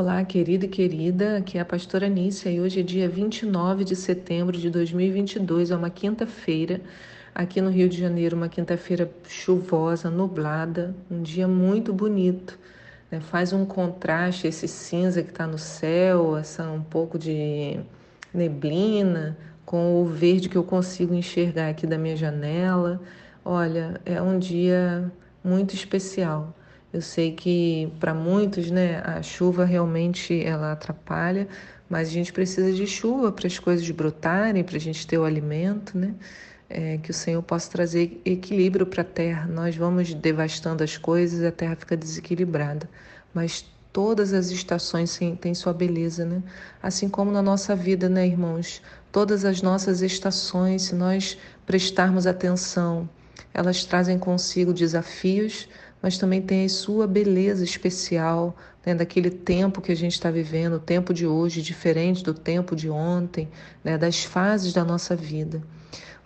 Olá, querido e querida, aqui é a pastora Nícia e hoje é dia 29 de setembro de 2022, é uma quinta-feira, aqui no Rio de Janeiro, uma quinta-feira chuvosa, nublada, um dia muito bonito. Né? Faz um contraste esse cinza que está no céu, essa um pouco de neblina, com o verde que eu consigo enxergar aqui da minha janela. Olha, é um dia muito especial. Eu sei que para muitos, né, a chuva realmente ela atrapalha, mas a gente precisa de chuva para as coisas brotarem, para a gente ter o alimento, né? É, que o Senhor possa trazer equilíbrio para a terra. Nós vamos devastando as coisas a terra fica desequilibrada. Mas todas as estações têm sua beleza, né? Assim como na nossa vida, né, irmãos? Todas as nossas estações, se nós prestarmos atenção, elas trazem consigo desafios, mas também tem a sua beleza especial, né, daquele tempo que a gente está vivendo, o tempo de hoje, diferente do tempo de ontem, né, das fases da nossa vida.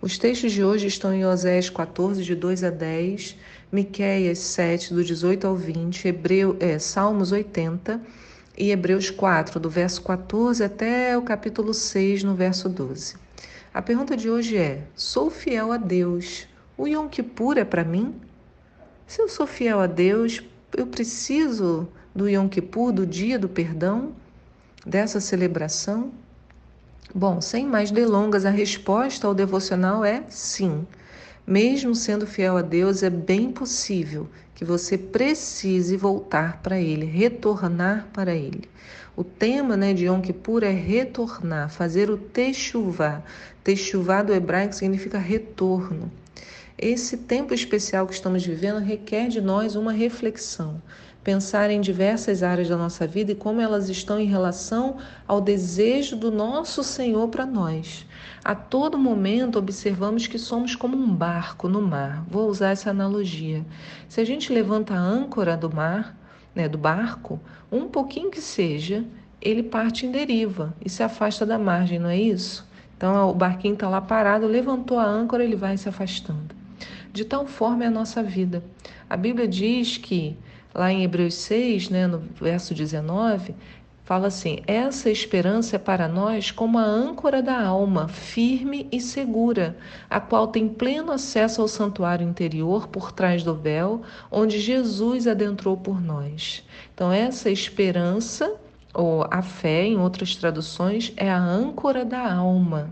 Os textos de hoje estão em Oséias 14, de 2 a 10, Miquéias 7, do 18 ao 20, Hebreu, é, Salmos 80 e Hebreus 4, do verso 14 até o capítulo 6, no verso 12. A pergunta de hoje é: Sou fiel a Deus. O Yom Kippur é para mim? Se eu sou fiel a Deus, eu preciso do Yom Kippur, do dia do perdão, dessa celebração? Bom, sem mais delongas, a resposta ao devocional é sim. Mesmo sendo fiel a Deus, é bem possível que você precise voltar para Ele, retornar para Ele. O tema né, de Yom Kippur é retornar, fazer o techuvá. Techuvá do hebraico significa retorno. Esse tempo especial que estamos vivendo requer de nós uma reflexão, pensar em diversas áreas da nossa vida e como elas estão em relação ao desejo do nosso Senhor para nós. A todo momento observamos que somos como um barco no mar. Vou usar essa analogia. Se a gente levanta a âncora do mar, né, do barco, um pouquinho que seja, ele parte em deriva e se afasta da margem, não é isso? Então o barquinho está lá parado, levantou a âncora, ele vai se afastando. De tal forma é a nossa vida. A Bíblia diz que, lá em Hebreus 6, né, no verso 19, fala assim: essa esperança é para nós como a âncora da alma, firme e segura, a qual tem pleno acesso ao santuário interior por trás do véu, onde Jesus adentrou por nós. Então, essa esperança, ou a fé, em outras traduções, é a âncora da alma.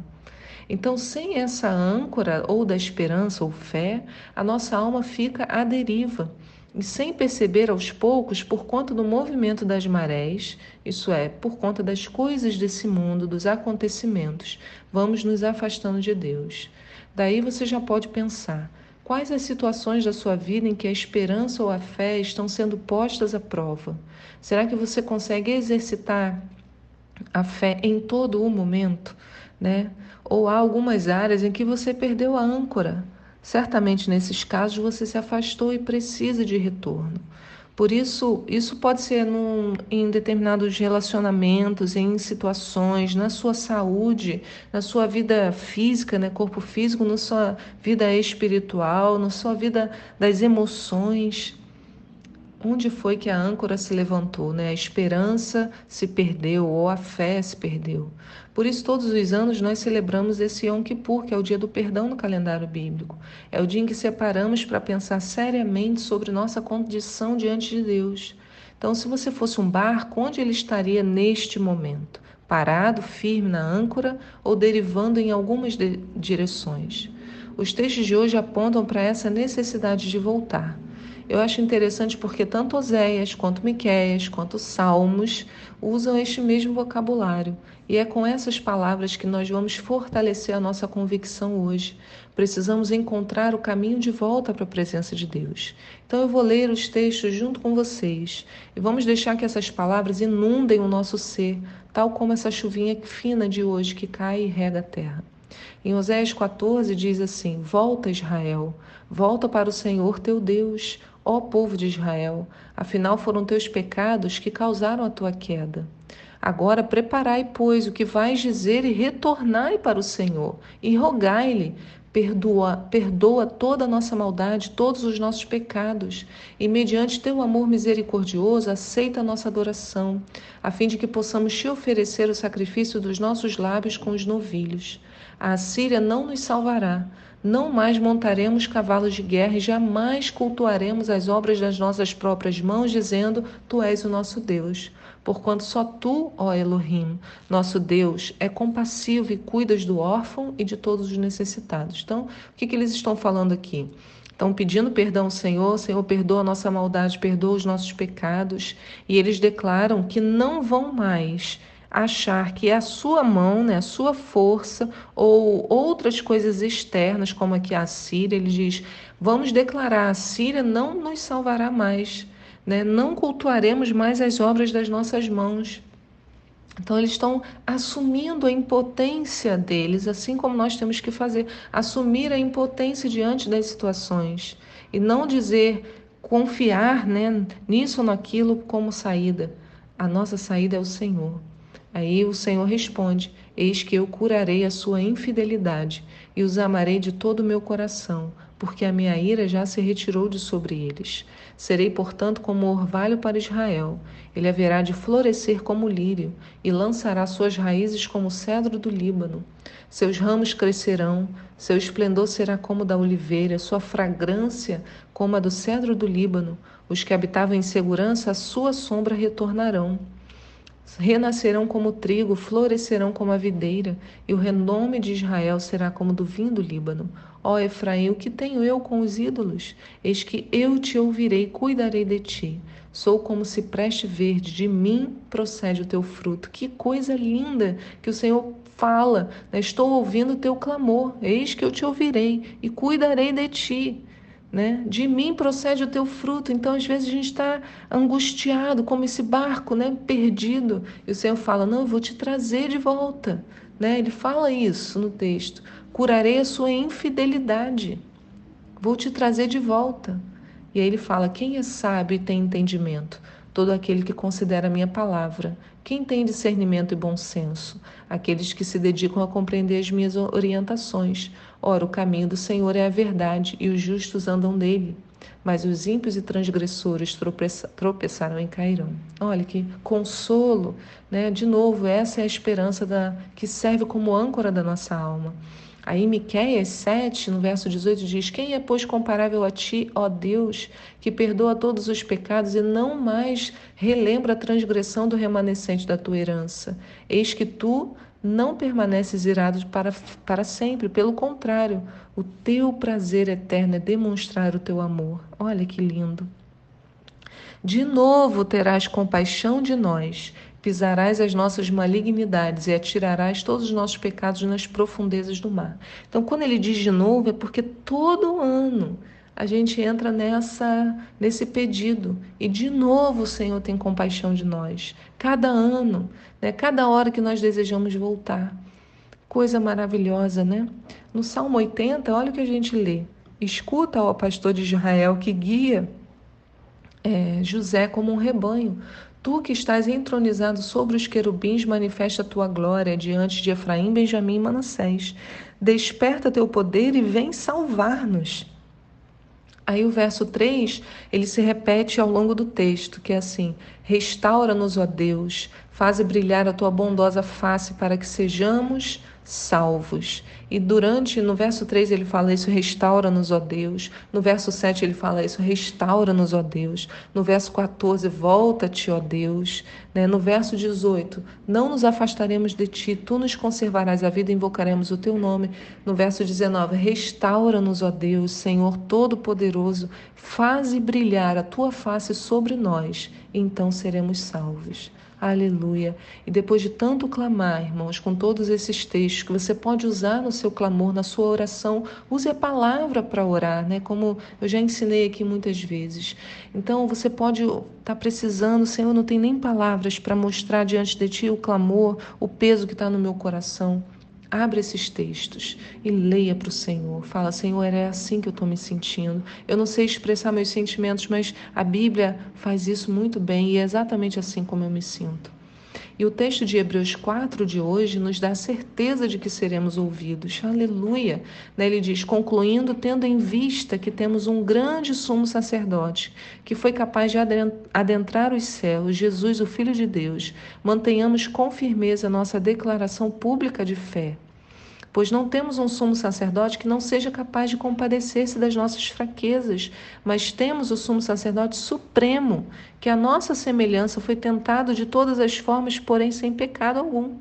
Então, sem essa âncora ou da esperança ou fé, a nossa alma fica à deriva. E sem perceber aos poucos, por conta do movimento das marés, isso é, por conta das coisas desse mundo, dos acontecimentos, vamos nos afastando de Deus. Daí você já pode pensar: quais as situações da sua vida em que a esperança ou a fé estão sendo postas à prova? Será que você consegue exercitar a fé em todo o momento? Né? Ou há algumas áreas em que você perdeu a âncora. Certamente nesses casos você se afastou e precisa de retorno. Por isso, isso pode ser num, em determinados relacionamentos, em situações, na sua saúde, na sua vida física, né, corpo físico, na sua vida espiritual, na sua vida das emoções onde foi que a âncora se levantou, né? A esperança se perdeu ou a fé se perdeu. Por isso, todos os anos nós celebramos esse Yom Kippur, que é o dia do perdão no calendário bíblico. É o dia em que separamos para pensar seriamente sobre nossa condição diante de Deus. Então, se você fosse um barco, onde ele estaria neste momento? Parado, firme na âncora ou derivando em algumas de direções? Os textos de hoje apontam para essa necessidade de voltar. Eu acho interessante porque tanto Oséias, quanto Miquéias, quanto Salmos usam este mesmo vocabulário. E é com essas palavras que nós vamos fortalecer a nossa convicção hoje. Precisamos encontrar o caminho de volta para a presença de Deus. Então eu vou ler os textos junto com vocês e vamos deixar que essas palavras inundem o nosso ser, tal como essa chuvinha fina de hoje que cai e rega a terra. Em Oséias 14 diz assim: Volta, Israel, volta para o Senhor teu Deus, ó povo de Israel, afinal foram teus pecados que causaram a tua queda. Agora preparai, pois, o que vais dizer e retornai para o Senhor, e rogai-lhe, Perdoa, perdoa toda a nossa maldade, todos os nossos pecados, e mediante teu amor misericordioso, aceita a nossa adoração, a fim de que possamos te oferecer o sacrifício dos nossos lábios com os novilhos. A Assíria não nos salvará, não mais montaremos cavalos de guerra e jamais cultuaremos as obras das nossas próprias mãos, dizendo: Tu és o nosso Deus. Porquanto só tu, ó Elohim, nosso Deus, é compassivo e cuidas do órfão e de todos os necessitados. Então, o que, que eles estão falando aqui? Estão pedindo perdão ao Senhor, Senhor, perdoa a nossa maldade, perdoa os nossos pecados. E eles declaram que não vão mais achar que é a sua mão, né, a sua força ou outras coisas externas, como aqui a Síria, ele diz: vamos declarar, a Síria não nos salvará mais, né? não cultuaremos mais as obras das nossas mãos. Então, eles estão assumindo a impotência deles, assim como nós temos que fazer, assumir a impotência diante das situações e não dizer, confiar né, nisso ou naquilo como saída. A nossa saída é o Senhor. Aí o Senhor responde: Eis que eu curarei a sua infidelidade e os amarei de todo o meu coração, porque a minha ira já se retirou de sobre eles. Serei, portanto, como orvalho para Israel. Ele haverá de florescer como lírio e lançará suas raízes como o cedro do Líbano. Seus ramos crescerão, seu esplendor será como da oliveira, sua fragrância como a do cedro do Líbano. Os que habitavam em segurança, a sua sombra retornarão. Renascerão como trigo, florescerão como a videira, e o renome de Israel será como do vinho do Líbano. Ó Efraim, o que tenho eu com os ídolos? Eis que eu te ouvirei, cuidarei de ti. Sou como cipreste verde, de mim procede o teu fruto. Que coisa linda que o Senhor fala. Estou ouvindo o teu clamor. Eis que eu te ouvirei e cuidarei de ti né? De mim procede o teu fruto. Então, às vezes, a gente está angustiado, como esse barco, né? Perdido. E o Senhor fala: Não, eu vou te trazer de volta. Né? Ele fala isso no texto: Curarei a sua infidelidade. Vou te trazer de volta. E aí ele fala: Quem é sábio e tem entendimento? Todo aquele que considera a minha palavra. Quem tem discernimento e bom senso? Aqueles que se dedicam a compreender as minhas orientações. Ora, o caminho do Senhor é a verdade e os justos andam nele. Mas os ímpios e transgressores tropeçaram e cairão. Olha que consolo, né? De novo, essa é a esperança da, que serve como âncora da nossa alma. Aí Miqueias 7, no verso 18, diz: Quem é, pois, comparável a ti, ó Deus, que perdoa todos os pecados e não mais relembra a transgressão do remanescente da tua herança? Eis que tu não permaneces irado para, para sempre, pelo contrário, o teu prazer eterno é demonstrar o teu amor. Olha que lindo. De novo terás compaixão de nós, pisarás as nossas malignidades e atirarás todos os nossos pecados nas profundezas do mar. Então, quando ele diz de novo, é porque todo ano a gente entra nessa nesse pedido e de novo o Senhor tem compaixão de nós. Cada ano, né? Cada hora que nós desejamos voltar. Coisa maravilhosa, né? No Salmo 80, olha o que a gente lê. Escuta, ó pastor de Israel, que guia é, José como um rebanho. Tu que estás entronizado sobre os querubins, manifesta a tua glória diante de Efraim, Benjamim e Manassés. Desperta teu poder e vem salvar-nos. Aí o verso 3, ele se repete ao longo do texto, que é assim: Restaura-nos, ó Deus, faze brilhar a tua bondosa face para que sejamos salvos. E durante, no verso 3 ele fala isso, restaura-nos, ó Deus. No verso 7 ele fala isso, restaura-nos, ó Deus. No verso 14, volta-te, ó Deus. Né? No verso 18, não nos afastaremos de ti, tu nos conservarás a vida, invocaremos o teu nome. No verso 19, restaura-nos, ó Deus, Senhor Todo-Poderoso, faze brilhar a tua face sobre nós, então seremos salvos. Aleluia. E depois de tanto clamar, irmãos, com todos esses textos que você pode usar no seu clamor, na sua oração, use a palavra para orar, né? Como eu já ensinei aqui muitas vezes. Então, você pode estar tá precisando, Senhor, não tem nem palavras para mostrar diante de ti o clamor, o peso que está no meu coração. Abre esses textos e leia para o Senhor. Fala, Senhor, é assim que eu estou me sentindo. Eu não sei expressar meus sentimentos, mas a Bíblia faz isso muito bem e é exatamente assim como eu me sinto. E o texto de Hebreus 4 de hoje nos dá a certeza de que seremos ouvidos. Aleluia! Né, ele diz: concluindo, tendo em vista que temos um grande sumo sacerdote, que foi capaz de adentrar os céus, Jesus, o Filho de Deus, mantenhamos com firmeza nossa declaração pública de fé pois não temos um sumo sacerdote que não seja capaz de compadecer-se das nossas fraquezas, mas temos o sumo sacerdote supremo, que a nossa semelhança foi tentado de todas as formas, porém sem pecado algum.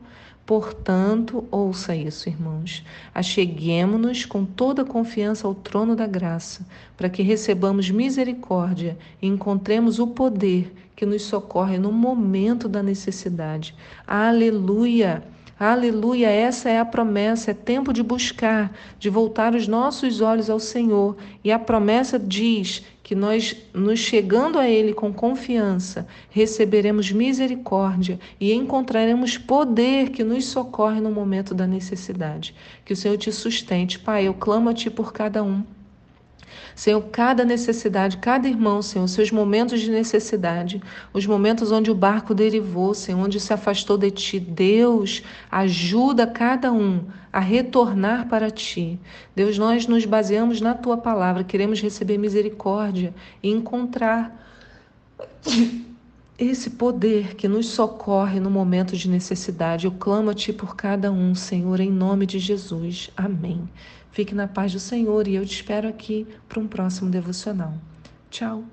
Portanto, ouça isso, irmãos. Acheguemo-nos com toda confiança ao trono da graça, para que recebamos misericórdia e encontremos o poder que nos socorre no momento da necessidade. Aleluia! Aleluia, essa é a promessa, é tempo de buscar, de voltar os nossos olhos ao Senhor. E a promessa diz que nós, nos chegando a Ele com confiança, receberemos misericórdia e encontraremos poder que nos socorre no momento da necessidade. Que o Senhor te sustente. Pai, eu clamo a Ti por cada um. Senhor, cada necessidade, cada irmão, Senhor, seus momentos de necessidade, os momentos onde o barco derivou, Senhor, onde se afastou de Ti. Deus, ajuda cada um a retornar para Ti. Deus, nós nos baseamos na Tua palavra, queremos receber misericórdia e encontrar esse poder que nos socorre no momento de necessidade. Eu clamo a Ti por cada um, Senhor, em nome de Jesus. Amém. Fique na paz do Senhor e eu te espero aqui para um próximo devocional. Tchau.